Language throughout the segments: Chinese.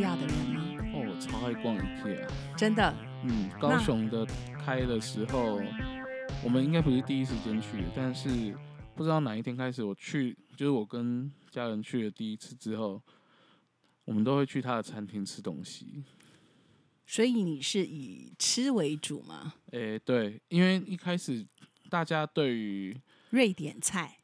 IKEA 的人吗？哦，我超爱逛 IKEA。真的，嗯，高雄的开的时候，我们应该不是第一时间去，但是不知道哪一天开始，我去就是我跟家人去了第一次之后，我们都会去他的餐厅吃东西。所以你是以吃为主吗？诶，对，因为一开始大家对于瑞典菜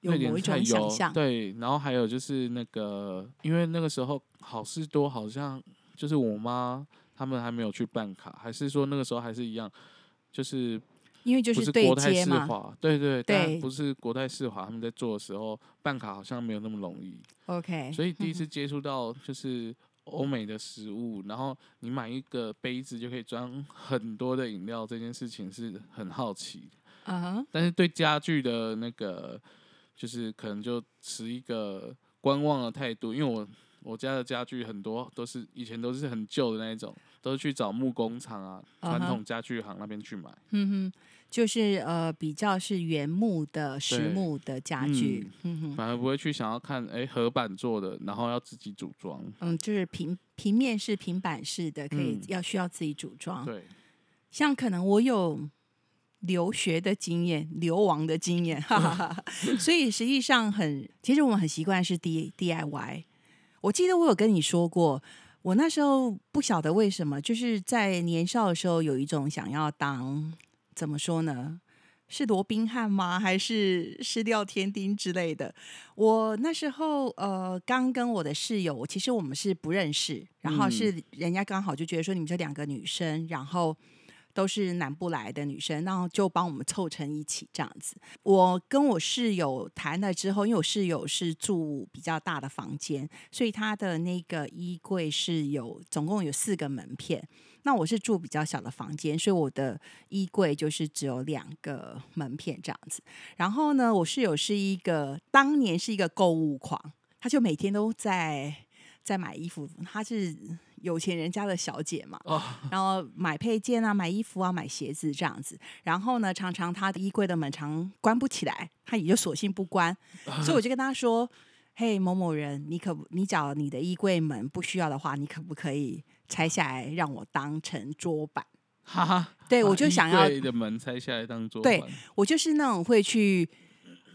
有某一种想象，对，然后还有就是那个，因为那个时候好事多好像就是我妈他们还没有去办卡，还是说那个时候还是一样，就是因为就不是国泰世。华，对对但对不是国泰世华他们在做的时候办卡好像没有那么容易，OK，所以第一次接触到就是欧美的食物，然后你买一个杯子就可以装很多的饮料，这件事情是很好奇的。嗯哼，但是对家具的那个，就是可能就持一个观望的态度，因为我我家的家具很多都是以前都是很旧的那一种，都是去找木工厂啊、传统家具行那边去买。嗯哼，就是呃比较是原木的实木的家具，嗯哼，反而不会去想要看哎合板做的，然后要自己组装。嗯，就是平平面式、平板式的，可以嗯要需要自己组装。对，像可能我有留学的经验、流亡的经验，哈哈哈哈。所以实际上很，其实我们很习惯是 D DIY。我记得我有跟你说过，我那时候不晓得为什么，就是在年少的时候有一种想要当怎么说呢？是罗宾汉吗？还是失掉天丁之类的？我那时候呃，刚跟我的室友，其实我们是不认识，然后嗯是人家刚好就觉得说你们这两个女生，然后都是南部来的女生，然后就帮我们凑成一起这样子。我跟我室友谈了之后，因为我室友是住比较大的房间，所以他的那个衣柜是有总共有四个门片。那我是住比较小的房间，所以我的衣柜就是只有两个门片这样子。然后呢，我室友是一个当年是一个购物狂，他就每天都在在买衣服，他是有钱人家的小姐嘛，哦 然后买配件啊、买衣服啊、买鞋子这样子。然后呢，常常她的衣柜的门常关不起来，她也就索性不关。所以我就跟她说：“嘿，某某人，你可不你找你的衣柜门不需要的话，你可不可以拆下来让我当成桌板？”哈哈，对我就想要柜的门拆下来当桌对。我就是那种会去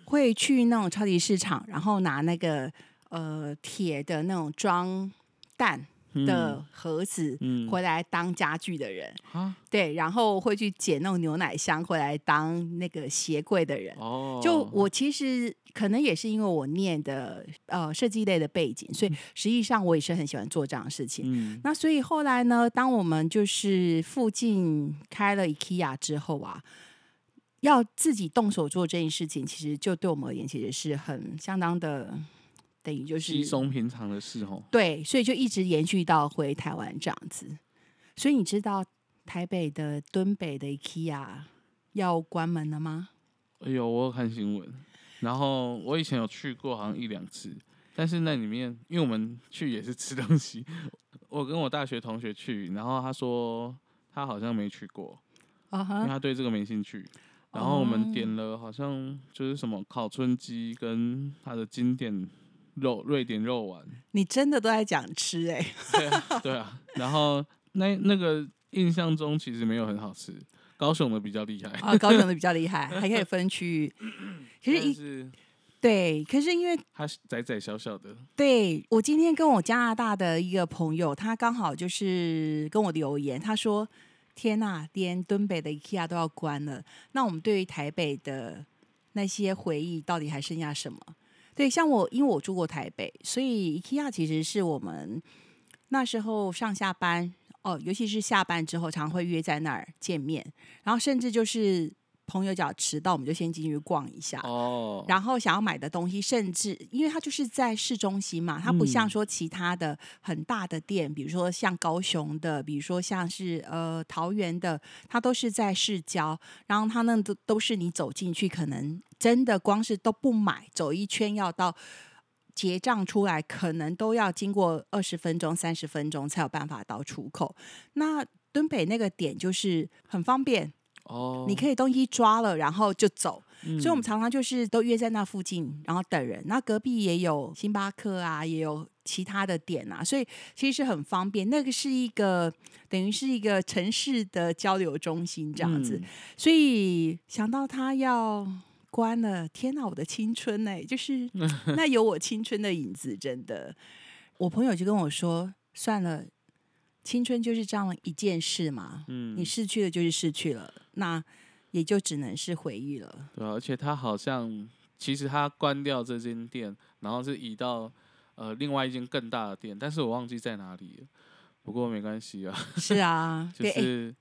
会去那种超级市场，然后拿那个呃铁的那种装蛋的盒子嗯回来当家具的人。啊对，然后会去捡那种牛奶箱回来当那个鞋柜的人。哦，就我其实可能也是因为我念的呃设计类的背景，所以实际上我也是很喜欢做这样的事情。嗯那所以后来呢，当我们就是附近开了 IKEA 之后啊，要自己动手做这件事情，其实就对我们而言，其实是很相当的，等于就是稀松平常的事哦。对，所以就一直延续到回台湾这样子。所以你知道台北的敦北的 IKEA 要关门了吗？哎呦，我有看新闻，然后我以前有去过，好像一两次，但是那里面，因为我们去也是吃东西，我跟我大学同学去，然后他说他好像没去过，因为他对这个没兴趣。然后我们点了好像就是什么烤春鸡跟他的经典肉瑞典肉丸，你真的都在讲吃哎、对啊，对啊。然后那那个印象中其实没有很好吃，高雄的比较厉害，啊，高雄的比较厉害，还可以分区域。可是一但是对，可是因为它窄窄小小的，对我今天跟我加拿大的一个朋友，他刚好就是跟我留言，他说：“天呐，连敦北的 IKEA 都要关了，那我们对于台北的那些回忆到底还剩下什么？”对，像我，因为我住过台北，所以 IKEA 其实是我们那时候上下班哦，尤其是下班之后，常会约在那儿见面，然后甚至就是朋友只要迟到，我们就先进去逛一下。哦，然后想要买的东西，甚至因为它就是在市中心嘛，它不像嗯说其他的很大的店，比如说像高雄的，比如说像是呃桃园的，它都是在市郊，然后它那都都是你走进去，可能真的光是都不买，走一圈要到。结账出来可能都要经过二十分钟、三十分钟才有办法到出口。那敦北那个点就是很方便，哦，你可以东西抓了，然后就走。所以我们常常就是都约在那附近，然后等人。那隔壁也有星巴克啊，也有其他的店啊，所以其实是很方便。那个是一个等于是一个城市的交流中心这样子。嗯所以想到他要关了，天哪，我的青春呢、就是那有我青春的影子，真的。我朋友就跟我说，算了，青春就是这样一件事嘛，嗯你失去了就是失去了，那也就只能是回忆了。对啊，而且他好像其实他关掉这间店，然后是移到呃另外一间更大的店，但是我忘记在哪里了。不过没关系啊，是啊，就是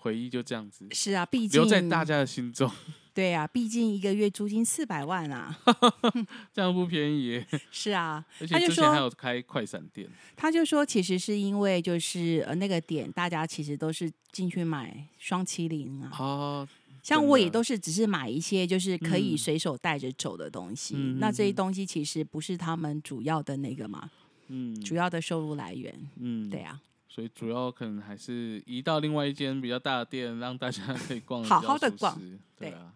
回忆就这样子是啊，毕竟留在大家的心中，对啊，毕竟一个月租金四百万啊，这样不便宜耶。是啊，而且之前还有开快闪店，他就说，其实是因为就是呃那个点，大家其实都是进去买双麒麟啊，哦，像我也都是只是买一些就是可以嗯。随手带着走的东西，嗯那这些东西其实不是他们主要的那个嘛，嗯。主要的收入来源，嗯，对啊，所以主要可能还是移到另外一间比较大的店，让大家可以逛好好的逛对对啊。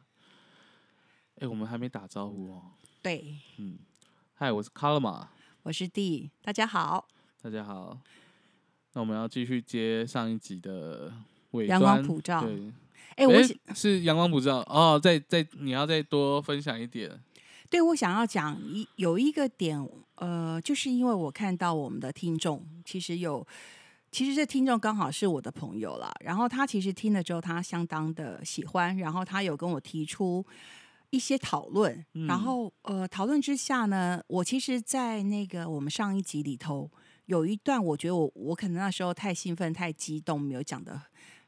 哎、我们还没打招呼哦。对，嗯，嗨，我是卡勒玛，我是 D，大家好，大家好。那我们要继续接上一集的尾阳光普照对，哎、我是阳光普照哦。再再，你要再多分享一点。对我想要讲一有一个点，呃，就是因为我看到我们的听众其实有。其实这听众刚好是我的朋友啦，然后他其实听了之后，他相当的喜欢，然后他有跟我提出一些讨论，然后呃，讨论之下呢，我其实，在那个我们上一集里头有一段，我觉得我我可能那时候太兴奋、太激动，没有讲的。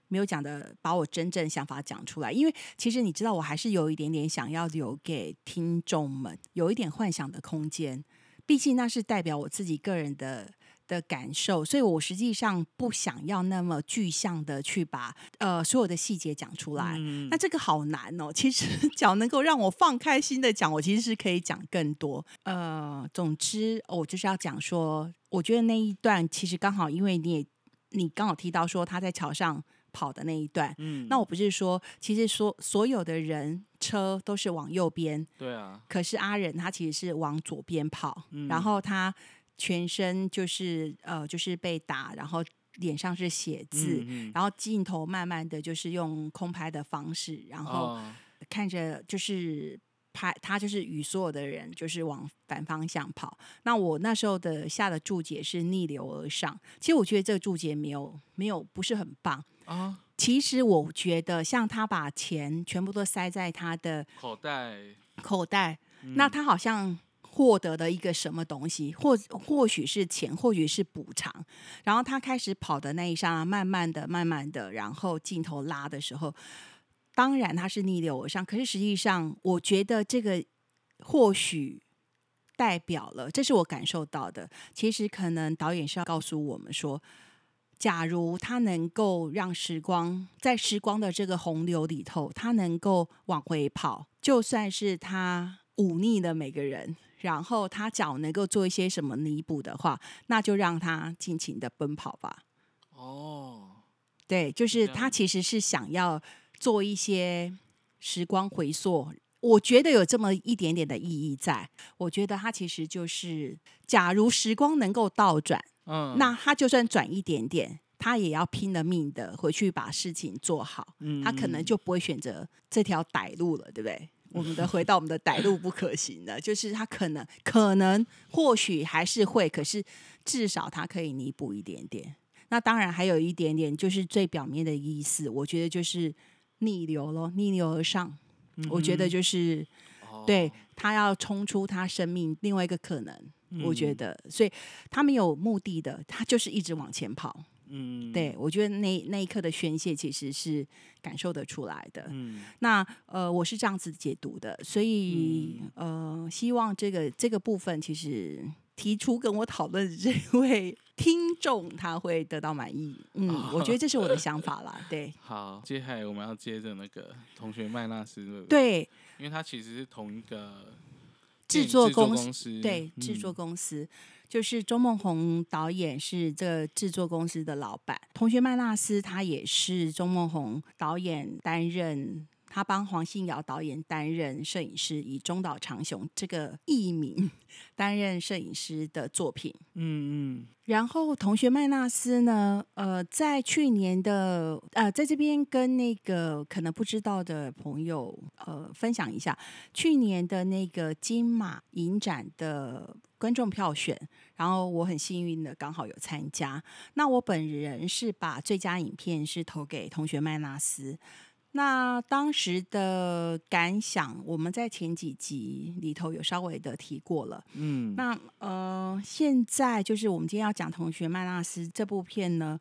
没有讲的，把我真正想法讲出来，因为其实你知道，我还是有一点点想要留给听众们有一点幻想的空间，毕竟那是代表我自己个人的的感受，所以我实际上不想要那么具象的去把呃所有的细节讲出来。嗯那这个好难哦。其实 只要能够让我放开心的讲，我其实是可以讲更多。呃，总之我就是要讲说，我觉得那一段其实刚好，因为你也你刚好提到说他在桥上跑的那一段，嗯，那我不是说，其实说所有的人车都是往右边，对啊，可是阿仁他其实是往左边跑，嗯然后他全身就是呃就是被打，然后脸上是血渍，嗯嗯然后镜头慢慢的就是用空拍的方式，然后哦看着就是。拍他就是与所有的人就是往反方向跑。那我那时候的下的注解是逆流而上。其实我觉得这个注解没有没有不是很棒。啊，其实我觉得像他把钱全部都塞在他的口袋，口袋，嗯那他好像获得的一个什么东西，或或许是钱，或许是补偿。然后他开始跑的那一刹那，慢慢的、慢慢的，然后镜头拉的时候，当然他是逆流而上，可是实际上，我觉得这个或许。代表了，这是我感受到的。其实可能导演是要告诉我们说，假如他能够让时光在时光的这个洪流里头，他能够往回跑，就算是他忤逆了每个人，然后他脚能够做一些什么弥补的话，那就让他尽情的奔跑吧。哦，对，就是他其实是想要做一些时光回溯。我觉得有这么一点点的意义在。我觉得他其实就是，假如时光能够倒转，嗯，那他就算转一点点，他也要拼了命的回去把事情做好。嗯他可能就不会选择这条歹路了，对不对？我们的回到我们的歹路不可行的，就是他可能可能或许还是会，可是至少他可以弥补一点点。那当然还有一点点，就是最表面的意思，我觉得就是逆流咯，逆流而上。我觉得就是哦对他要冲出他生命另外一个可能，我觉嗯得，所以他没有目的的，他就是一直往前跑。嗯，对我觉得那那一刻的宣泄其实是感受得出来的。嗯那呃，我是这样子解读的，所以、呃，希望这个这个部分其实提出跟我讨论的这位听众他会得到满意。嗯，我觉得这是我的想法啦。对 好，接下来我们要接着那个同学麦纳斯，对对？因为他其实是同一个制作公司对制作嗯公司。就是周梦红导演是这制作公司的老板，同学麦纳斯他也是周梦红导演担任他帮黄信尧导演担任摄影师，以中岛长雄这个艺名 担任摄影师的作品。嗯嗯，然后同学麦纳斯呢，呃，在去年的呃，在这边跟那个可能不知道的朋友呃分享一下，去年的那个金马影展的观众票选，然后我很幸运的刚好有参加。那我本人是把最佳影片是投给同学麦纳斯。那当时的感想，我们在前几集里头有稍微的提过了。嗯，那呃，现在就是我们今天要讲《同学麦纳斯》这部片呢，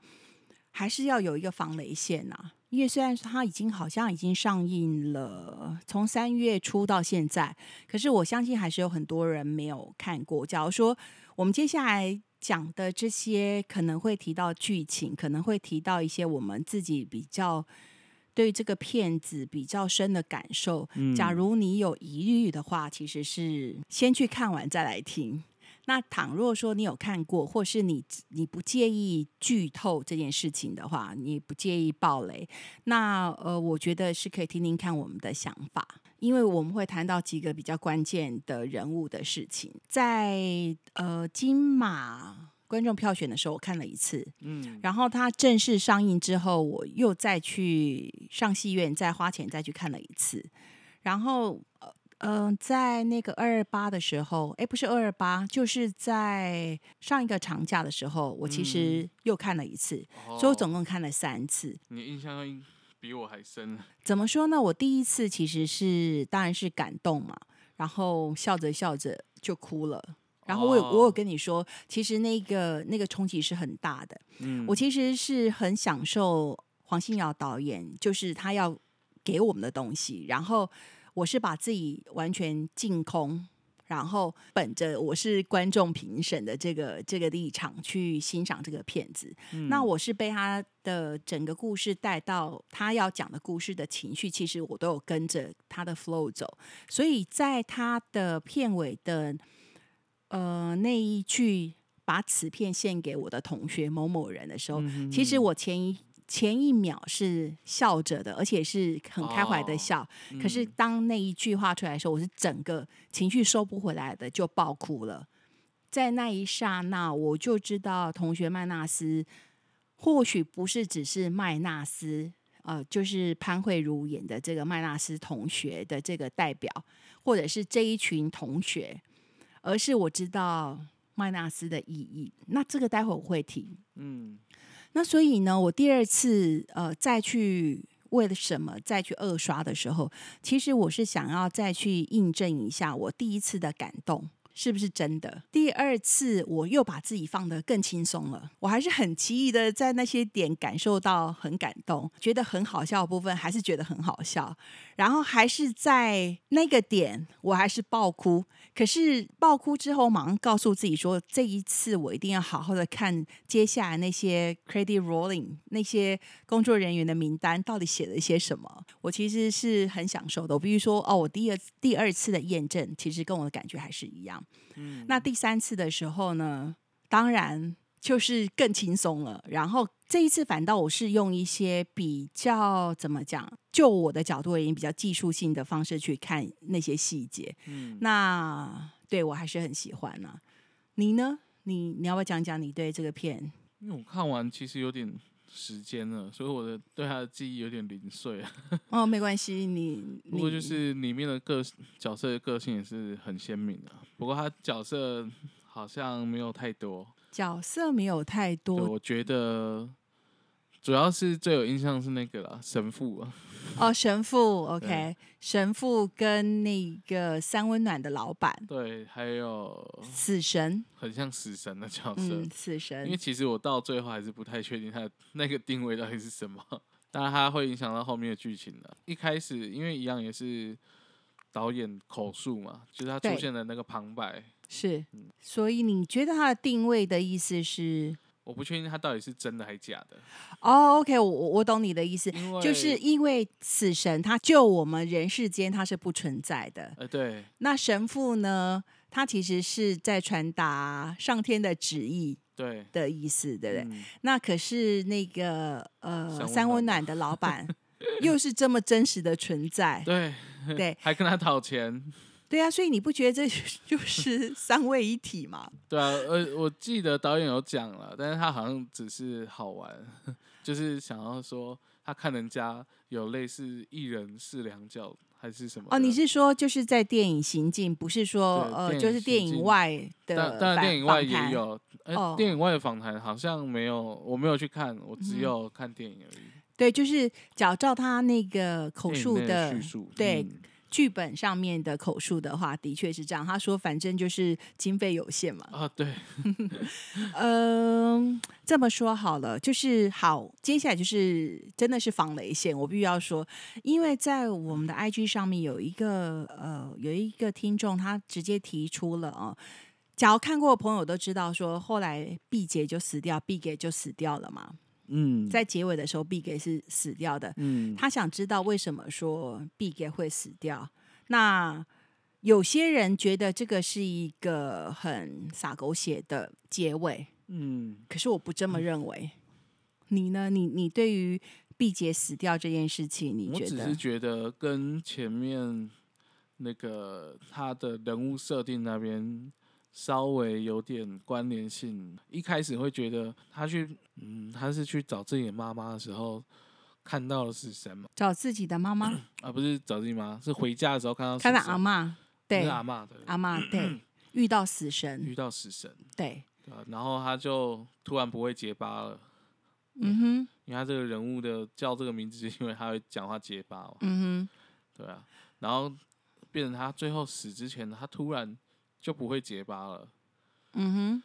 还是要有一个防雷线呐、因为虽然说它已经好像已经上映了，从三月初到现在，可是我相信还是有很多人没有看过。假如说我们接下来讲的这些，可能会提到剧情，可能会提到一些我们自己比较对这个片子比较深的感受。嗯假如你有疑虑的话，其实是先去看完再来听。那倘若说你有看过，或是你你不介意剧透这件事情的话，你不介意暴雷，那呃，我觉得是可以听听看我们的想法，因为我们会谈到几个比较关键的人物的事情。在呃金马观众票选的时候，我看了一次，嗯，然后它正式上映之后，我又再去上戏院再花钱再去看了一次。然后呃呃，在那个二二八的时候，哎，不是二二八，就是在上一个长假的时候，我其实又看了一次，所以我总哦共看了三次。你印象应比我还深。怎么说呢？我第一次其实是当然是感动嘛，然后笑着笑着就哭了。然后我有我有哦。跟你说，其实那个那个冲击是很大的。嗯，我其实是很享受黄信尧导演，就是他要给我们的东西，然后我是把自己完全净空，然后本着我是观众评审的这个这个立场去欣赏这个片子。嗯。那我是被他的整个故事带到他要讲的故事的情绪，其实我都有跟着他的 flow 走，所以在他的片尾的呃那一句“把此片献给我的同学某某人”的时候，嗯其实我前一前一秒是笑着的，而且是很开怀的哦笑。可是嗯当那一句话出来的时候，我是整个情绪收不回来的，就爆哭了。在那一刹那，我就知道同学麦纳斯或许不是只是麦纳斯，呃，就是潘慧茹演的这个麦纳斯同学的这个代表，或者是这一群同学，而是我知道麦纳斯的意义。那这个待会我会提。嗯那所以呢，我第二次呃再去为了什么再去二刷的时候，其实我是想要再去印证一下我第一次的感动。是不是真的？第二次我又把自己放得更轻松了，我还是很奇异的在那些点感受到很感动，觉得很好笑的部分还是觉得很好笑，然后还是在那个点我还是爆哭，可是爆哭之后马上告诉自己说，这一次我一定要好好的看接下来那些 credit rolling 那些工作人员的名单到底写了一些什么。我其实是很享受的，我必须说，哦，我第二第二次的验证其实跟我的感觉还是一样。嗯，那第三次的时候呢，当然就是更轻松了。然后这一次反倒我是用一些比较怎么讲，就我的角度而言，比较技术性的方式去看那些细节。嗯那对我还是很喜欢呢、你呢？你你要不要讲讲你对这个片？因为我看完其实有点时间了，所以我的对他的记忆有点零碎啊。哦，没关系，你不过就是里面的个角色的个性也是很鲜明的，不过他角色好像没有太多。角色没有太，多我觉得主要是最有印象是那个啦，神父啊，哦。神父，OK，神父跟那个三温暖的老板，对，还有死神，很像死神的角色。嗯，死神因为，其实我到最后还是不太确定他的那个定位到底是什么，当然它会影响到后面的剧情的。一开始因为一样也是导演口述嘛，就是他出现的那个旁白，是，嗯所以你觉得他的定位的意思是？我不确定他到底是真的还是假的，哦，OK，我我我懂你的意思，就是因为死神他救我们人世间他是不存在的，呃对那神父呢，他其实是在传达上天的旨意对的意思，对不对？嗯那可是那个呃三温暖的老板 又是这么真实的存在，对对还跟他讨钱，对啊，所以你不觉得这 就是三位一体吗？对啊，呃，我记得导演有讲了，但是他好像只是好玩，就是想要说他看人家有类似一人四两脚还是什么。哦，你是说就是在电影行进，不是说呃，就是电影外的当当然访电影外也有，呃，哦电影外的访谈好像没有，我没有去看，我只嗯有看电影而已。对，就是照照他那个口述的叙述，对嗯剧本上面的口述的话，的确是这样。他说，反正就是经费有限嘛。啊，对，嗯、这么说好了，就是好，接下来就是真的是防雷线，我必须要说，因为在我们的 IG 上面有一个呃有一个听众，他直接提出了啊。假如看过的朋友都知道，说后来毕节就死掉，毕节就死掉了嘛。嗯，在结尾的时候，毕给是死掉的。嗯，他想知道为什么说毕给会死掉。那有些人觉得这个是一个很洒狗血的结尾，嗯，可是我不这么认为。你呢？你你对于毕节死掉这件事情，你觉得我只是？觉得跟前面那个他的人物设定那边稍微有点关联性。一开始会觉得他去，嗯，他是去找自己的妈妈的时候看到的是什么？找自己的妈妈，啊，不是找自己妈，是回家的时候看到看到阿妈，对。是阿妈的，阿妈，对，遇到死神。遇，到死神，对，然后他就突然不会结巴了。嗯哼，因为他这个人物的叫这个名字，是因为他会讲话结巴嘛，嗯哼，对啊，然后变成他最后死之前，他突然就不会结巴了，嗯哼。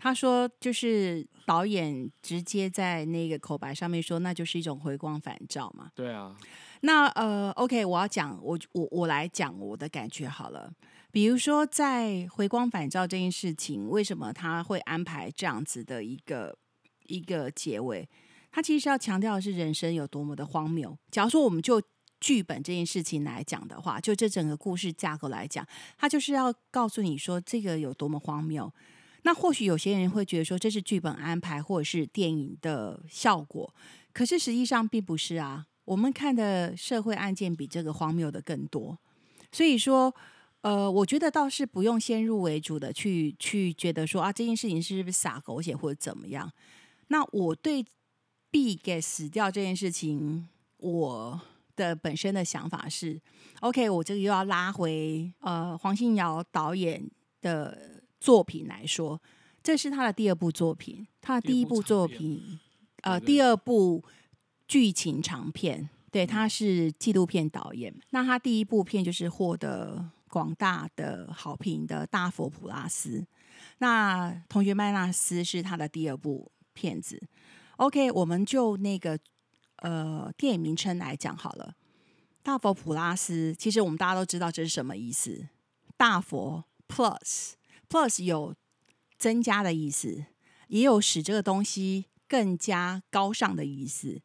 他说，就是导演直接在那个口白上面说，那就是一种回光返照嘛。对啊，那呃，OK，我要讲我我我来讲我的感觉好了。比如说，在回光返照这件事情，为什么他会安排这样子的一个一个结尾？他其实是要强调的是人生有多么的荒谬。假如说我们就剧本这件事情来讲的话，就这整个故事架构来讲，他就是要告诉你说这个有多么荒谬。那或许有些人会觉得说这是剧本安排或者是电影的效果，可是实际上并不是啊。我们看的社会案件比这个荒谬的更多，所以说，呃，我觉得倒是不用先入为主的去去觉得说啊这件事情是不是撒狗血或者怎么样。那我对必给死掉这件事情，我的本身的想法是，OK，我这个又要拉回呃黄信尧导演的作品来说，这是他的第二部作品，他的第一部作品，呃，第二部剧情长片，对，他是纪录片导演。那他第一部片就是获得广大的好评的《大佛普拉斯》，那《同学麦纳斯》是他的第二部片子。OK，我们就那个呃电影名称来讲好了，《大佛普拉斯》其实我们大家都知道这是什么意思，大佛 Plus Plus 有增加的意思，也有使这个东西更加高尚的意思。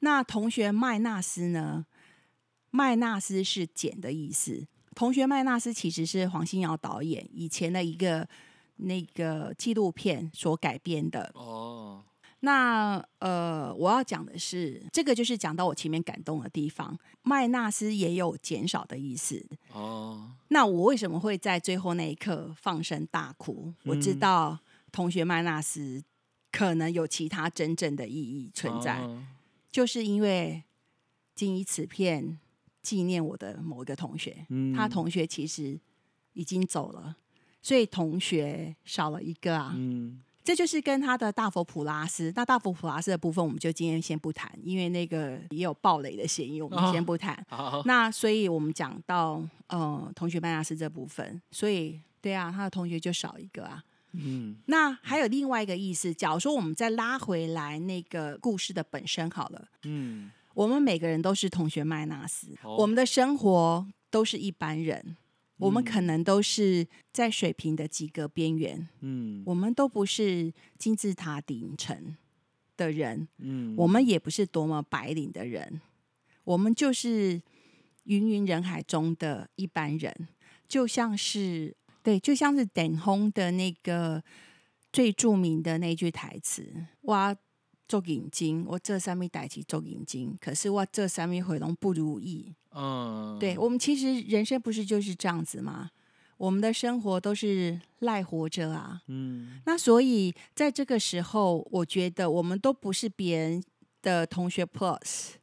那同学麦纳斯呢？麦纳斯是减的意思。同学麦纳斯其实是黄信尧导演以前的一个那个纪录片所改编的。哦，那呃，我要讲的是，这个就是讲到我前面感动的地方。麦纳斯也有减少的意思。哦，那我为什么会在最后那一刻放声大哭？我知嗯道同学麦纳斯可能有其他真正的意义存在，哦就是因为仅以此片纪念我的某一个同学，嗯他同学其实已经走了，所以同学少了一个啊。嗯，这就是跟他的大佛普拉斯，那大佛普拉斯的部分，我们就今天先不谈，因为那个也有暴雷的嫌疑，我们哦先不谈。好，那所以我们讲到呃同学麦纳斯这部分，所以对啊，他的同学就少一个啊。嗯那还有另外一个意思，假如说我们再拉回来那个故事的本身好了，嗯，我们每个人都是同学麦纳斯，哦我们的生活都是一般人，我们嗯。可能都是在水平的及格边缘，嗯。我们都不是金字塔顶层的人，嗯，我们也不是多么白领的人，我们就是芸芸人海中的一般人，就像是对，就像是等红的那个最著名的那句台词：“我做眼睛，我这上面代起做眼睛，可是我这上面会拢不如意。嗯，对我们其实人生不是就是这样子吗？我们的生活都是赖活着啊。嗯那所以在这个时候，我觉得我们都不是别人的同学 Plus。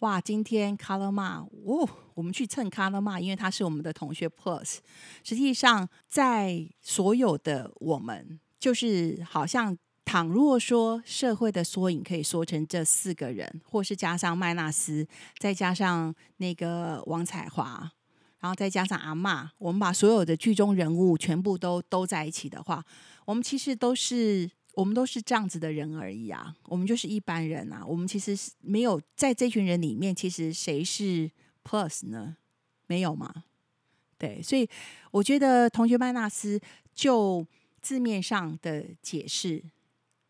哇，今天 Color 骂哦，我们去蹭 Color 骂，因为他是我们的同学 Plus。实际上，在所有的我们，就是好像倘若说社会的缩影可以缩成这四个人，或是加上麦纳斯，再加上那个王彩华，然后再加上阿嬷，我们把所有的剧中人物全部都都在一起的话，我们其实都是我们都是这样子的人而已啊，我们就是一般人啊，我们其实是没有在这群人里面，其实谁是 Plus 呢？没有吗？对，所以我觉得同学麦纳斯就字面上的解释，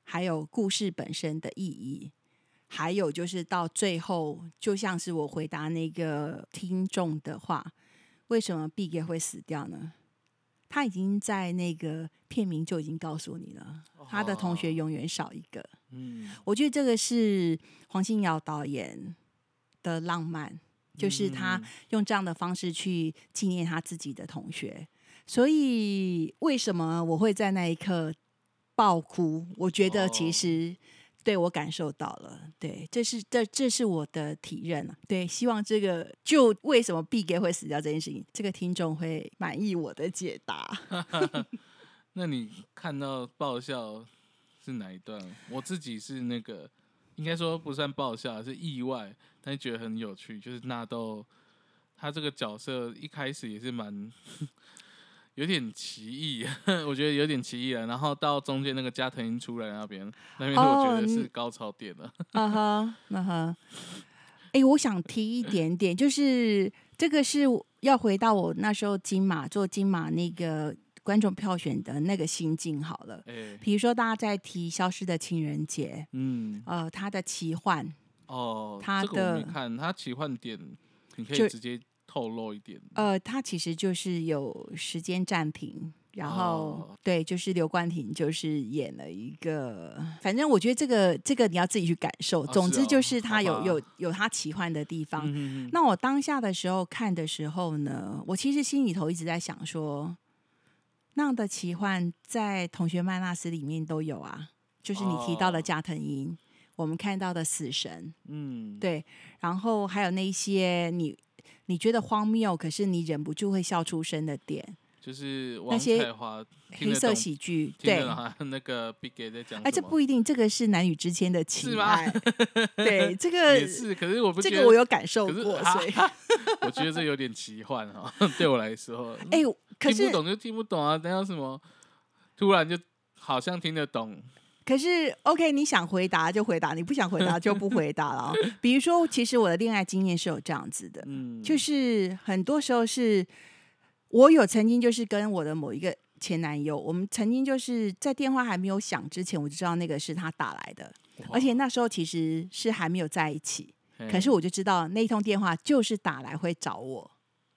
还有故事本身的意义，还有就是到最后，就像是我回答那个听众的话，为什么毕业会死掉呢？他已经在那个片名就已经告诉你了，他的同学永远少一个。嗯我觉得这个是黄信尧导演的浪漫，就是他嗯用这样的方式去纪念他自己的同学。所以为什么我会在那一刻爆哭？我觉得其哦实对我感受到了，对，这是这这是我的体认啊。对，希望这个就为什么 B 给会死掉这件事情，这个听众会满意我的解答。那你看到爆笑是哪一段？我自己是那个，应该说不算爆笑，是意外，但是觉得很有趣。就是纳豆他这个角色一开始也是蛮有点奇异，我觉得有点奇异了。然后到中间那个加藤鹰出来那边，那边我觉哦得是高潮点了。啊哈，啊哈。哎，我想提一点点，就是这个是要回到我那时候金马做金马那个观众票选的那个心境好了。哎、比如说，大家在提《消失的情人节》，嗯，呃，它的奇幻，哦，他的看，他奇幻点，你可以直接透露一点。呃，他其实就是有时间暂停，然后、哦对，就是刘冠廷就是演了一个，反正我觉得这个这个你要自己去感受。哦总之就是他有、有有他奇幻的地方。那我当下的时候看的时候呢，我其实心里头一直在想说，那样的奇幻在《同学麦纳斯》里面都有啊，就是你提到的哦加藤鹰，我们看到的死神，嗯，对，然后还有那些你你觉得荒谬，可是你忍不住会笑出声的点，就是那些黑色喜剧，听对。那个 Big Gay 在讲。哎，这不一定，这个是男女之间的情吗爱。对，这个 也是，可是我不这个我有感受过，啊所以我觉得这有点奇幻哈，对我来说，哎，可是听不懂就听不懂啊，等下什么突然就好像听得懂，可是，OK，你想回答就回答，你不想回答就不回答了啊。比如说，其实我的恋爱经验是有这样子的，嗯，就是很多时候是我有曾经就是跟我的某一个前男友，我们曾经就是在电话还没有响之前，我就知道那个是他打来的，而且那时候其实是还没有在一起，可是我就知道那一通电话就是打来会找我，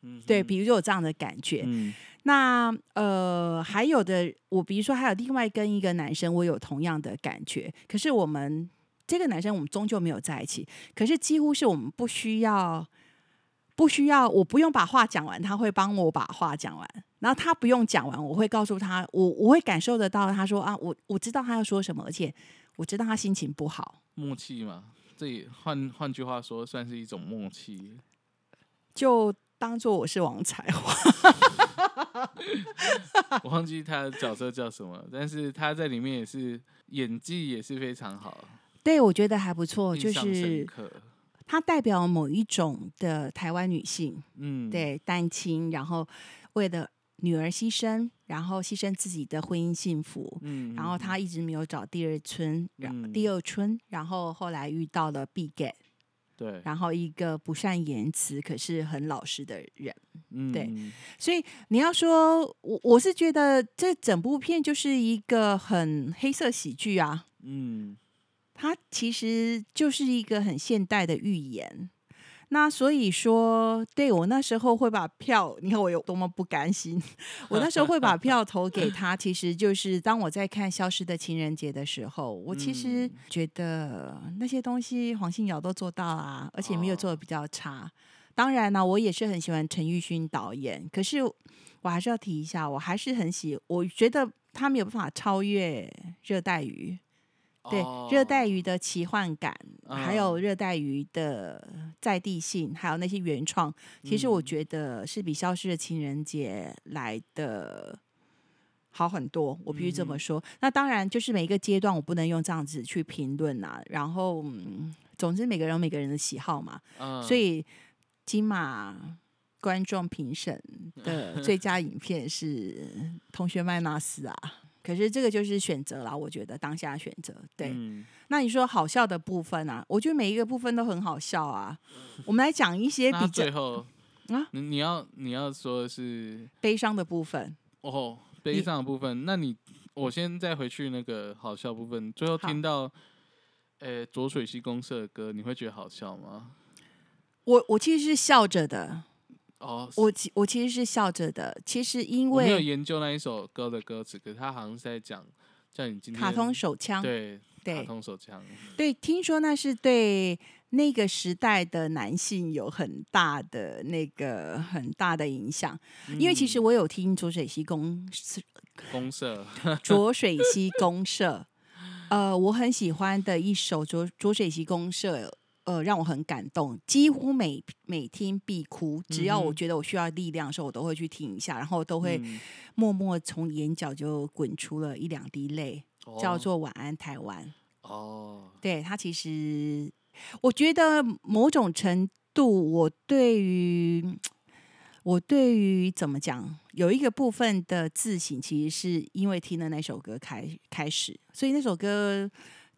嗯对，比如说有这样的感觉。嗯那呃，还有的，我比如说还有另外跟一个男生，我有同样的感觉，可是我们这个男生我们终究没有在一起，可是几乎是我们不需要，不需要，我不用把话讲完，他会帮我把话讲完，然后他不用讲完，我会告诉他，我我会感受得到，他说啊，我我知道他要说什么，而且我知道他心情不好，默契嘛，这也换换句话说，算是一种默契。就当做我是王彩华。我忘记他的角色叫什么，但是他在里面也是演技也是非常好，对，我觉得还不错，就是他。代表某一种的台湾女性，嗯，，对单亲，然后为了女儿牺牲，然后牺牲自己的婚姻幸福，嗯，然后她一直没有找第二春，然嗯。第二春，然后后来遇到了 Big Gay，对，然后一个不善言辞可是很老实的人，嗯，对所以你要说，我我是觉得这整部片就是一个很黑色喜剧啊，嗯，它其实就是一个很现代的寓言。那所以说，对我那时候会把票，你看我有多么不甘心。我那时候会把票投给 他，其实就是当我在看《消失的情人节》的时候，我其实嗯觉得那些东西黄信尧都做到啊，而且没有做的比较差。当然呢，我也是很喜欢陈玉勋导演，可是我还是要提一下，我还是很喜，我觉得他没有办法超越《热带鱼》。对，热带鱼的奇幻感，还有嗯热带鱼的在地性，还有那些原创，其实我嗯觉得是比《消失的情人节》来的好很多。我必须这么嗯说。那当然，就是每一个阶段我不能用这样子去评论呐。然后，嗯，总之每个人有每个人的喜好嘛，嗯所以金马。观众评审的 最佳影片是《同学麦纳斯》啊，可是这个就是选择啦，我觉得当下选择对。嗯那你说好笑的部分啊，我觉得每一个部分都很好笑啊。我们来讲一些那比较最后啊你你要你要说的是悲伤的部分。哦悲伤的部分，那你我先再回去那个好笑部分，最后听到呃浊水溪公社的歌，你会觉得好笑吗？我我其实是笑着的，哦，我其我其实是笑着的。其实因为没有研究那一首歌的歌词，可是他好像是在讲叫你今天卡通手枪，对对卡通手枪，对，听说那是对那个时代的男性有很大的那个很大的影响。因为其实嗯我有听浊水溪公公社浊水溪公社，呃，我很喜欢的一首浊浊水溪公社，呃，让我很感动，几乎每每听必哭。只要我觉得我需要力量的时候，我都会去听一下，然后都会嗯默默从眼角就滚出了一两滴泪，叫哦做《晚安台湾》。哦，对他其实，我觉得某种程度，我对于我对于怎么讲，有一个部分的自省，其实是因为听了那首歌开开始，所以那首歌。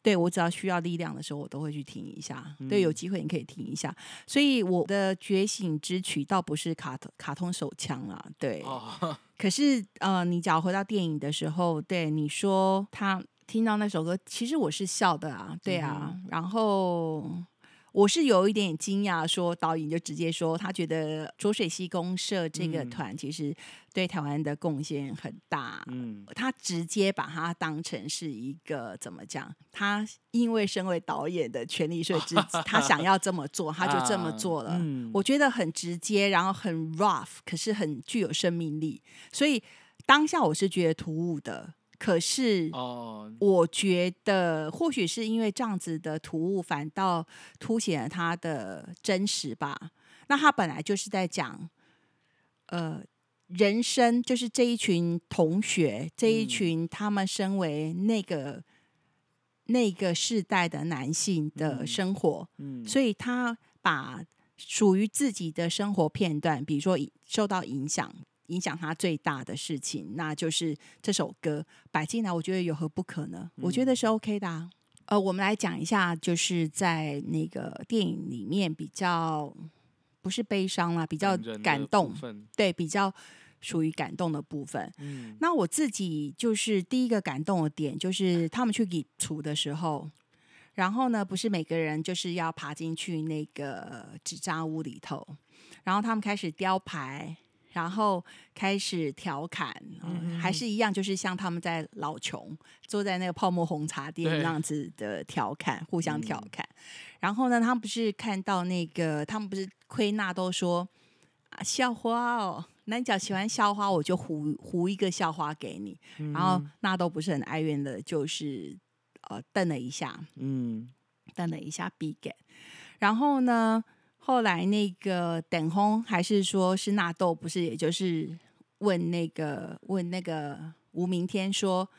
对我只要需要力量的时候，我都会去听一下。对，有嗯机会你可以听一下。所以我的觉醒之曲倒不是卡通卡通手枪啊，对，哦，可是呃，你只要回到电影的时候，对你说他听到那首歌，其实我是笑的啊，对啊，然后。我是有一点惊讶，说导演就直接说，他觉得浊水溪公社这个嗯团其实对台湾的贡献很大，嗯他直接把它当成是一个怎么讲？他因为身为导演的权利税之子，他想要这么做，他就这么啊做了。嗯我觉得很直接，然后很 rough，可是很具有生命力。所以当下我是觉得突兀的，可是哦，我觉得或许是因为这样子的突兀，反倒凸显了他的真实吧。那他本来就是在讲，呃，人生就是这一群同学，这一嗯群他们身为那个那个世代的男性的嗯生活，嗯，所以他把属于自己的生活片段，比如说受到影响。影响他最大的事情，那就是这首歌摆进来，我觉得有何不可呢？我觉得是 OK 的、啊。呃，我们来讲一下，就是在那个电影里面比较不是悲伤啦，比较感动，对，比较属于感动的部分。嗯那我自己就是第一个感动的点，就是他们去给除的时候，然后呢，不是每个人就是要爬进去那个纸扎屋里头，然后他们开始雕牌，然后开始调侃，嗯还是一样，就是像他们在老穷坐在那个泡沫红茶店那样子的调侃，互相调嗯。侃。然后呢，他们不是看到那个，他们不是亏纳都说啊校花哦，那你只要喜欢校花，我就胡胡一个校花给你。然后嗯。纳豆不是很哀怨的，就是呃瞪了一下，嗯。瞪了一下 B 给，然后呢，后来那个等轰还是说是纳豆，不是也就是问那个问那个吴明天说。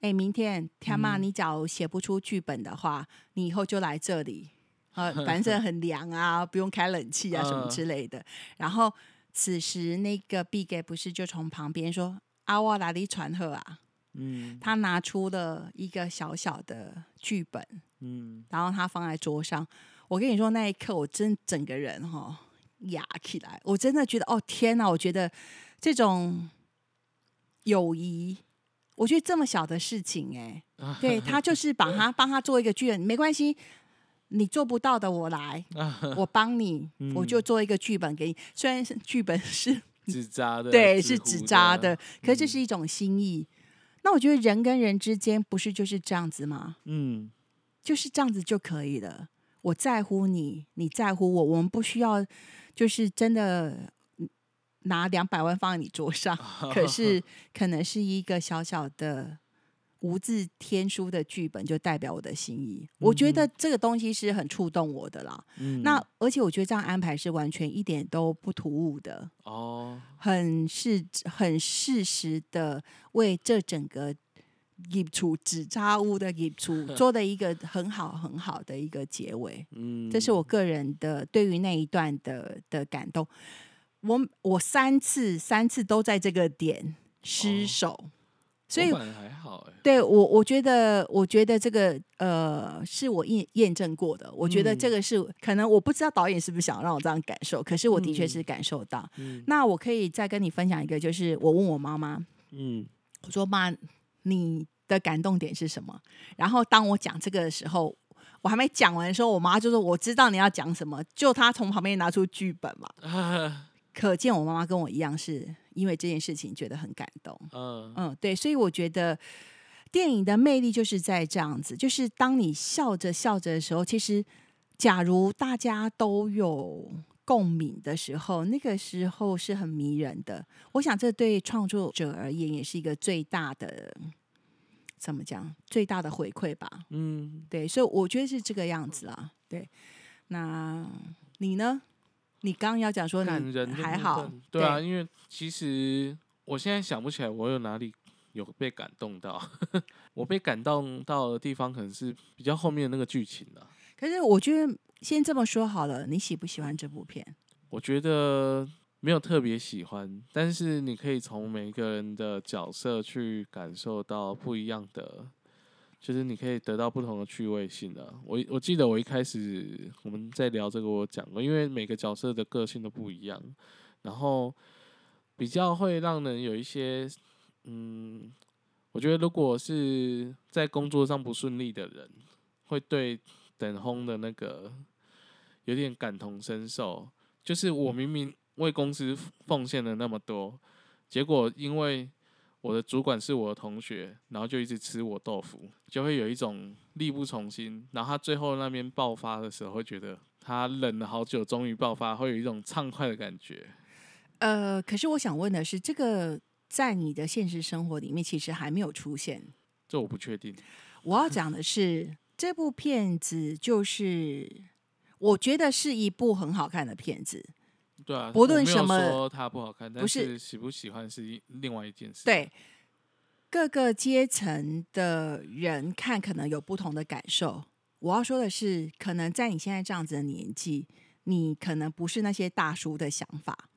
哎，明天天妈，嗯你假如写不出剧本的话，你以后就来这里，呃，反正很凉啊，不用开冷气啊，什么嗯之类的。然后此时那个 B 给不是就从旁边说：“阿瓦哪里传贺啊？”嗯他拿出了一个小小的剧本，嗯然后他放在桌上。我跟你说，那一刻我真整个人哈哑起来，我真的觉得哦天哪！我觉得这种友谊，我觉得这么小的事情、哎，对他就是把他帮他做一个剧本，没关系。你做不到的，我来，我帮你，我就做一个剧本给你。虽然是剧本是 纸扎的，对，是纸纸扎的，可是这是一种心意。那我觉得人跟人之间不是就是这样子吗？嗯，就是这样子就可以了。我在乎你，你在乎我，我们不需要就是真的拿两百万放在你桌上，可是可能是一个小小的无字天书的剧本，就代表我的心意。我觉得这个东西是很触动我的啦。嗯那而且我觉得这样安排是完全一点都不突兀的，哦，很是很适时的为这整个业出纸扎屋的业出 做的一个很好很好的一个结尾。嗯，这是我个人的对于那一段的的感动。我我三次三次都在这个点失哦手，所以还好哎，对我我觉得我觉得这个呃是我验验证过的。我觉得这嗯个是、可能我不知道导演是不是想让我这样感受，可是我的确嗯是感受到。嗯那我可以再跟你分享一个，就是我问我妈妈，嗯我说妈，你的感动点是什么？然后当我讲这个的时候，我还没讲完的时候，我妈就说我知道你要讲什么，就她从旁边拿出剧本嘛。啊，可见我妈妈跟我一样，是因为这件事情觉得很感动。嗯嗯，对，所以我觉得电影的魅力就是在这样子，就是当你笑着笑着的时候，其实假如大家都有共鸣的时候，那个时候是很迷人的。我想这对创作者而言也是一个最大的。怎么讲？最大的回馈吧，嗯，对，所以我觉得是这个样子啊。对，那你呢？你刚刚要讲说你感人还好分，对啊，因为其实我现在想不起来我有哪里有被感动到，我被感动到的地方可能是比较后面的那个剧情了、可是我觉得先这么说好了，你喜不喜欢这部片？我觉得没有特别喜欢，但是你可以从每一个人的角色去感受到不一样的，就是你可以得到不同的趣味性的。我我记得我一开始我们在聊这个，我讲过，因为每个角色的个性都不一样，然后比较会让人有一些，嗯，我觉得如果是在工作上不顺利的人，会对等轰的那个有点感同身受。就是我明明为公司奉献了那么多，结果因为我的主管是我的同学，然后就一直吃我豆腐，就会有一种力不从心。然后他最后那边爆发的时候，会觉得他忍了好久，终于爆发，会有一种畅快的感觉。呃，可是我想问的是，这个在你的现实生活里面其实还没有出现。这我不确定。我要讲的是，这部片子就是我觉得是一部很好看的片子。对啊，不论什么说它不好看，但不是是喜不喜欢是另外一件事。，对各个阶层的人看，可能有不同的感受。我要说的是，可能在你现在这样子的年纪，你可能不是那些大叔的想法，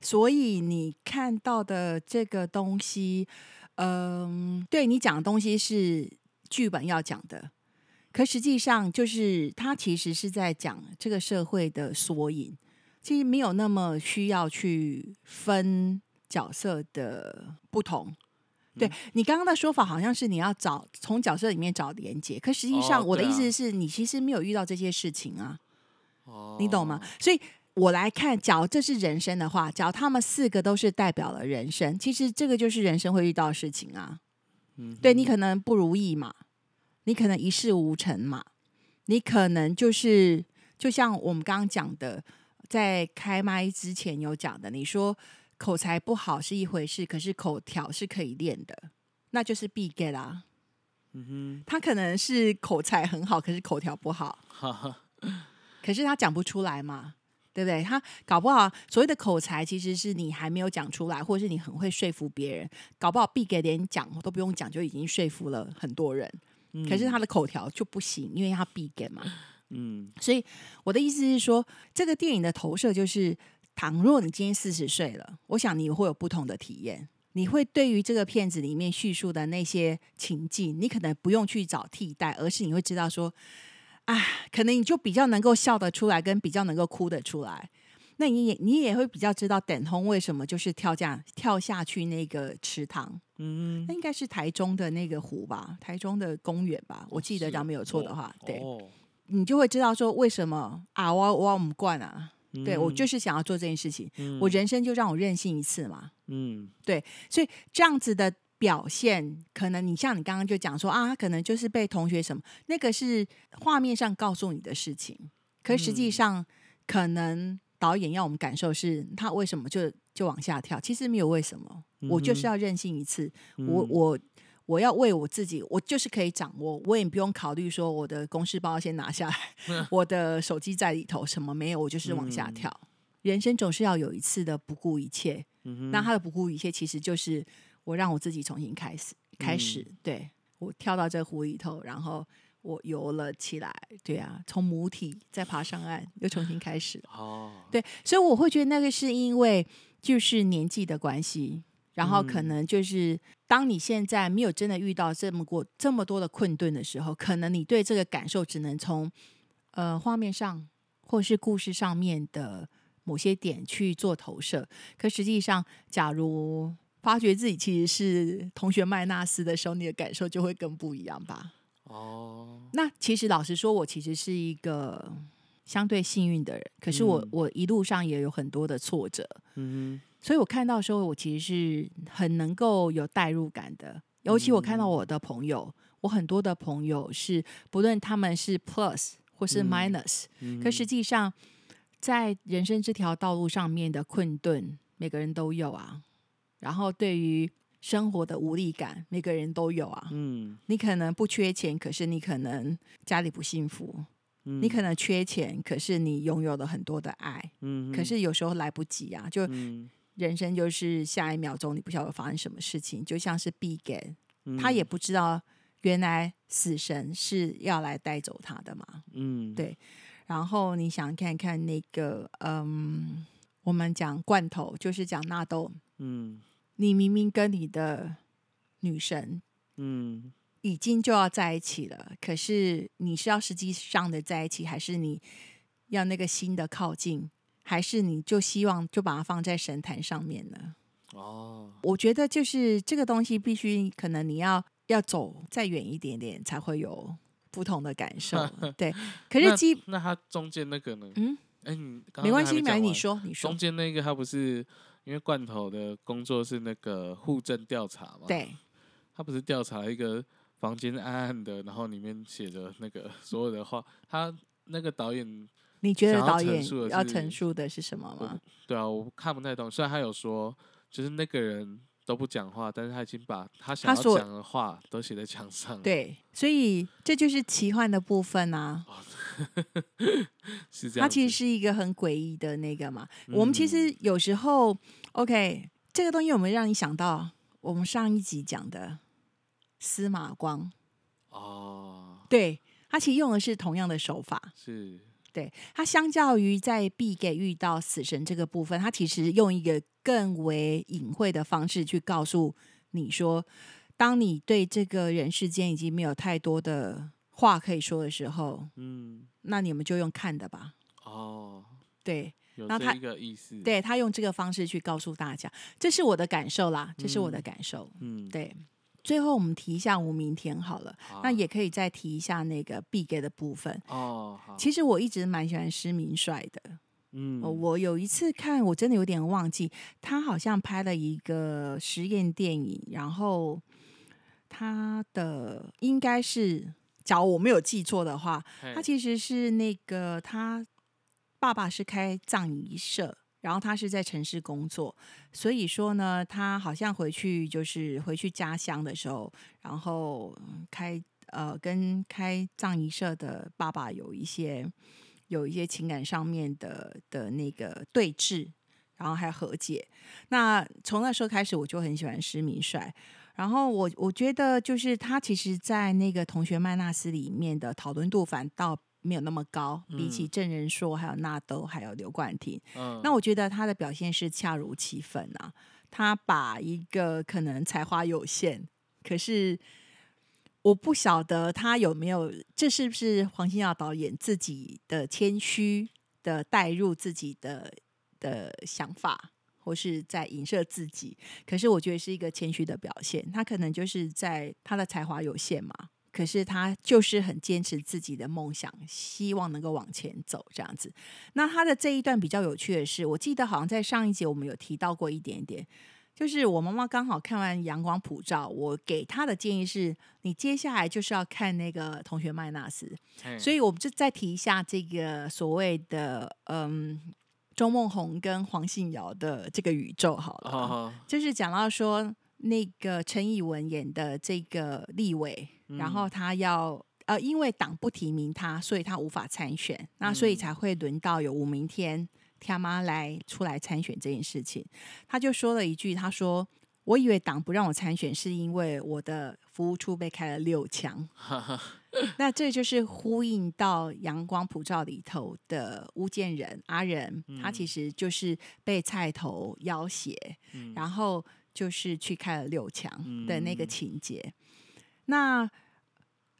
所以你看到的这个东西，嗯，对你讲的东西是剧本要讲的，可实际上就是他其实是在讲这个社会的缩影，其实没有那么需要去分角色的不同。对你刚刚的说法，好像是你要找从角色里面找连接，可实际上哦我的意思是你其实没有遇到这些事情啊。哦，你懂吗？？所以我来看，假如这是人生的话，假如他们四个都是代表了人生，其实这个就是人生会遇到的事情啊。嗯，对你可能不如意嘛，你可能一事无成嘛，你可能就是就像我们刚刚讲的，在开麦之前有讲的，你说口才不好是一回事，可是口条是可以练的，那就是必 get 啦。嗯哼他可能是口才很好，可是口条不好。可是他讲不出来嘛，对不对？他搞不好所谓的口才，其实是你还没有讲出来，或者是你很会说服别人，搞不好必给连讲都不用讲，就已经说服了很多人。可是他的口条就不行，因为他必给嘛。嗯所以我的意思是说，这个电影的投射就是，倘若你今天四十岁了，我想你会有不同的体验。你会对于这个片子里面叙述的那些情境，你可能不用去找替代，而是你会知道说，啊，可能你就比较能够笑得出来，跟比较能够哭得出来。那你也你也会比较知道等通为什么就是跳下跳下去那个池塘，嗯那应该是台中的那个湖吧，台中的公园吧，我记得是讲没有错的哦话，对。哦你就会知道说为什么啊，我我我们惯啊，对我嗯。就是想要做这件事情，嗯。我人生就让我任性一次嘛。嗯。对所以这样子的表现，可能你像你刚刚就讲说啊，他可能就是被同学什么，那个是画面上告诉你的事情，可实际嗯。上可能导演要我们感受是他为什么就就往下跳，其实没有为什么，我就是要任性一次，我嗯我。我要为我自己，我就是可以掌握，我也不用考虑说我的公事包先拿下来，我的手机在里头，什么没有，我就是往下嗯。跳。人生总是要有一次的不顾一切，嗯那他的不顾一切，其实就是我让我自己重新开始，开始，嗯。对我跳到这湖里头，然后我游了起来，对啊，从母体再爬上岸，又重新开始，哦，对，所以我会觉得那个是因为就是年纪的关系，然后可嗯能就是当你现在没有真的遇到这么过这么多的困顿的时候，可能你对这个感受只能从呃画面上或是故事上面的某些点去做投射。可实际上，假如发觉自己其实是同学麦纳斯的时候，你的感受就会更不一样吧。哦，那其实老实说，我其实是一个相对幸运的人，可是我、嗯我一路上也有很多的挫折，嗯所以我看到的时候，我其实是很能够有代入感的。尤其我看到我的朋友，我很多的朋友是不论他们是 plus 或是嗯 minus，、哼，可实际上在人生这条道路上面的困顿，每个人都有啊。然后对于生活的无力感，每个人都有啊。嗯你可能不缺钱，可是你可能家里不幸福；嗯，你可能缺钱，可是你拥有了很多的爱。嗯，可是有时候来不及啊，就嗯人生就是下一秒钟你不晓得发生什么事情，就像是毕给嗯他也不知道原来死神是要来带走他的嘛。嗯。对然后你想看看那个，嗯，我们讲罐头，就是讲纳豆，嗯。你明明跟你的女神嗯。已经就要在一起了，可是你是要实际上的在一起，还是你要那个新的靠近，还是你就希望就把它放在神坛上面呢？哦，我觉得就是这个东西必须可能你要要走再远一点点，才会有不同的感受。对，可是基那他中间那个呢？嗯哎，你没关系，还没讲完没你说你说中间那个他不是因为罐头的工作是那个户政调查嘛？，对他不是调查一个房间暗暗的，然后里面写着那个 所有的话，他那个导演你觉得导演要陈述的是什么我吗？对啊，我看不太懂。虽然他有说，就是那个人都不讲话，但是他已经把他想要讲的话都写在墙上。，对，所以这就是奇幻的部分啊。是这样子。它其实是一个很诡异的那个嘛。我们其嗯实有时候，OK，这个东西有没有让你想到我们上一集讲的司马光？哦，对，他其实用的是同样的手法。是对他，相较于在必给遇到死神这个部分，他其实用一个更为隐晦的方式去告诉你说，当你对这个人世间已经没有太多的话可以说的时候，嗯那你们就用看的吧。哦，对，有然后他个意思。，对他用这个方式去告诉大家，这是我的感受啦，这是我的嗯感受。嗯，对，最后我们提一下无名天好了，好那也可以再提一下那个必给的部分。哦，其实我一直蛮喜欢施明帅的。嗯呃，我有一次看，我真的有点忘记，他好像拍了一个实验电影，然后他的应该是，假如我没有记错的话，他其实是那个他爸爸是开葬仪社，然后他是在城市工作，所以说呢，他好像回去就是回去家乡的时候，然后开呃跟开葬仪社的爸爸有一些有一些情感上面的的那个对峙，然后还有和解。那从那时候开始，我就很喜欢施明帅。然后我我觉得，就是他其实，在那个同学麦纳斯里面的讨论度反倒没有那么高，比起嗯郑仁硕、还有纳豆、还有刘冠廷，嗯，那我觉得他的表现是恰如其分啊。他把一个可能才华有限，可是我不晓得他有没有，这是不是黄信耀导演自己的谦虚的带入自己的的想法，或是在影射自己？可是我觉得是一个谦虚的表现。他可能就是在他的才华有限嘛，可是他就是很坚持自己的梦想，希望能够往前走这样子。那他的这一段比较有趣的是，我记得好像在上一节我们有提到过一点点，就是我妈妈刚好看完《阳光普照》，我给她的建议是，你接下来就是要看那个《同学麦纳斯》，所以以我们就再提一下这个所谓的嗯。周梦红跟黄信尧的这个宇宙好了，哦就是讲到说那个陈以文演的这个立委，然后他要呃，因为党不提名他，所以他无法参选，那所以才会轮到有吴明天天妈来出来参选这件事情。他就说了一句，他说：“我以为党不让我参选，是因为我的服务处被开了六枪。”那这就是呼应到《阳光普照》里头的吴建仁阿仁，他其实就是被菜头要挟，然后就是去开了六强的那个情节。那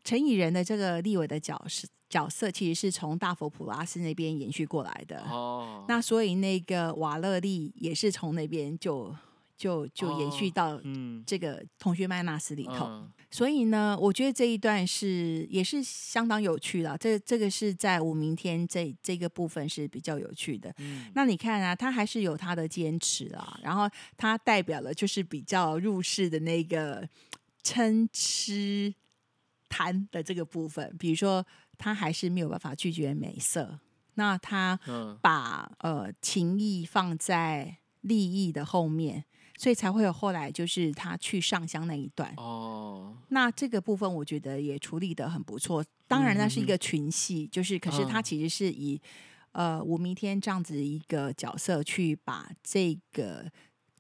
陈以仁的这个立委的角色角色，其实是从大佛普拉斯那边延续过来的。哦，那所以那个瓦勒利也是从那边就就就延续到嗯这个同学麦纳斯里头。嗯所以呢，我觉得这一段是也是相当有趣的。这这个是在五明天这这个部分是比较有趣的。嗯那你看啊，他还是有他的坚持啊，然后他代表了就是比较入世的那个嗔痴贪的这个部分。比如说，他还是没有办法拒绝美色，那他嗯把呃情谊放在利益的后面，所以才会有后来就是他去上香那一段。哦，那这个部分我觉得也处理的很不错。当然，那是一个群戏，就是可是他嗯其实是以、呃吴明天这样子一个角色去把这个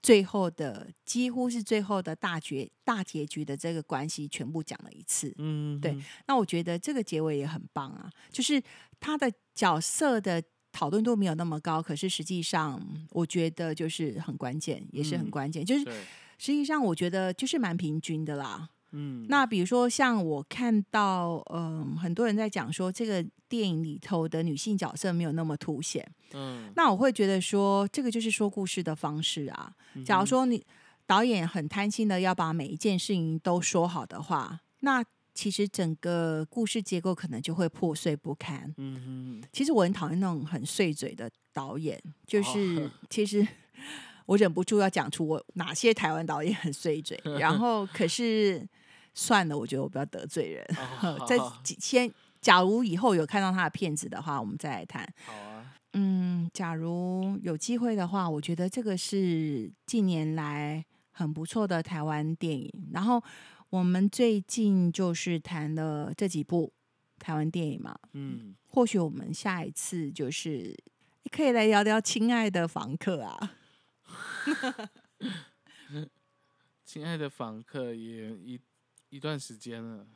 最后的几乎是最后的大结大结局的这个关系全部讲了一次。嗯，对那我觉得这个结尾也很棒啊，就是他的角色的讨论度没有那么高，可是实际上我觉得就是很关键，也是很嗯关键。就是对，实际上我觉得就是蛮平均的啦。嗯，那比如说，像我看到，嗯、很多人在讲说，这个电影里头的女性角色没有那么凸显。嗯，那我会觉得说，这个就是说故事的方式啊。假如说你导演很贪心的要把每一件事情都说好的话，那其实整个故事结构可能就会破碎不堪。嗯哼，其实我很讨厌那种很碎嘴的导演，就是、哦其实我忍不住要讲出我哪些台湾导演很碎嘴，然后可是算了，我觉得我不要得罪人。哦 在几先，假如以后有看到他的片子的话，我们再来谈。好啊，嗯，假如有机会的话，我觉得这个是近年来很不错的台湾电影。然后我们最近就是谈了这几部台湾电影嘛，嗯，或许我们下一次就是可以来聊聊《亲爱的房客》啊。亲爱的房客也一一段时间了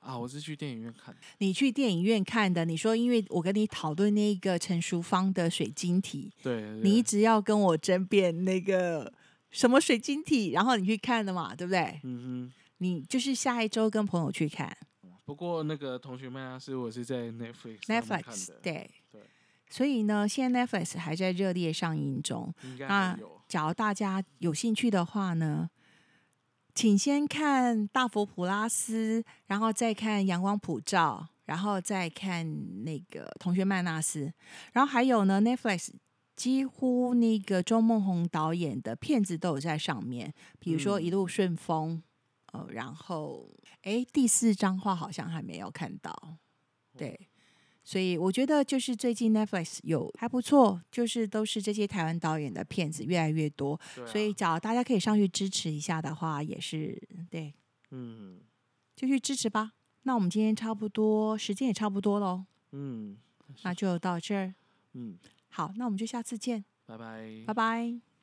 啊，我是去电影院看的，你去电影院看的，你说因为我跟你讨论那个陈淑芳的水晶体，对，对你一直要跟我争辩那个什么水晶体，然后你去看的嘛，对不对？嗯你就是下一周跟朋友去看，不过那个同学麦拉斯我是在 Netflix Netflix，的，对对，所以呢，现在 Netflix 还在热烈上映中。应该。那，假如大家有兴趣的话呢，请先看《大佛普拉斯》，然后再看《阳光普照》，然后再看那个《同学麦纳斯》，然后还有呢，Netflix 几乎那个周梦红导演的片子都有在上面，比如说《嗯。一路顺风》，呃，然后诶，第四张画好像还没有看到，对。所以我觉得就是最近 Netflix 有还不错，就是都是这些台湾导演的片子越来越多，啊所以只要大家可以上去支持一下的话，也是对，嗯就去支持吧。那我们今天差不多时间也差不多喽，嗯那就到这儿。嗯，好，那我们就下次见，拜拜，拜拜。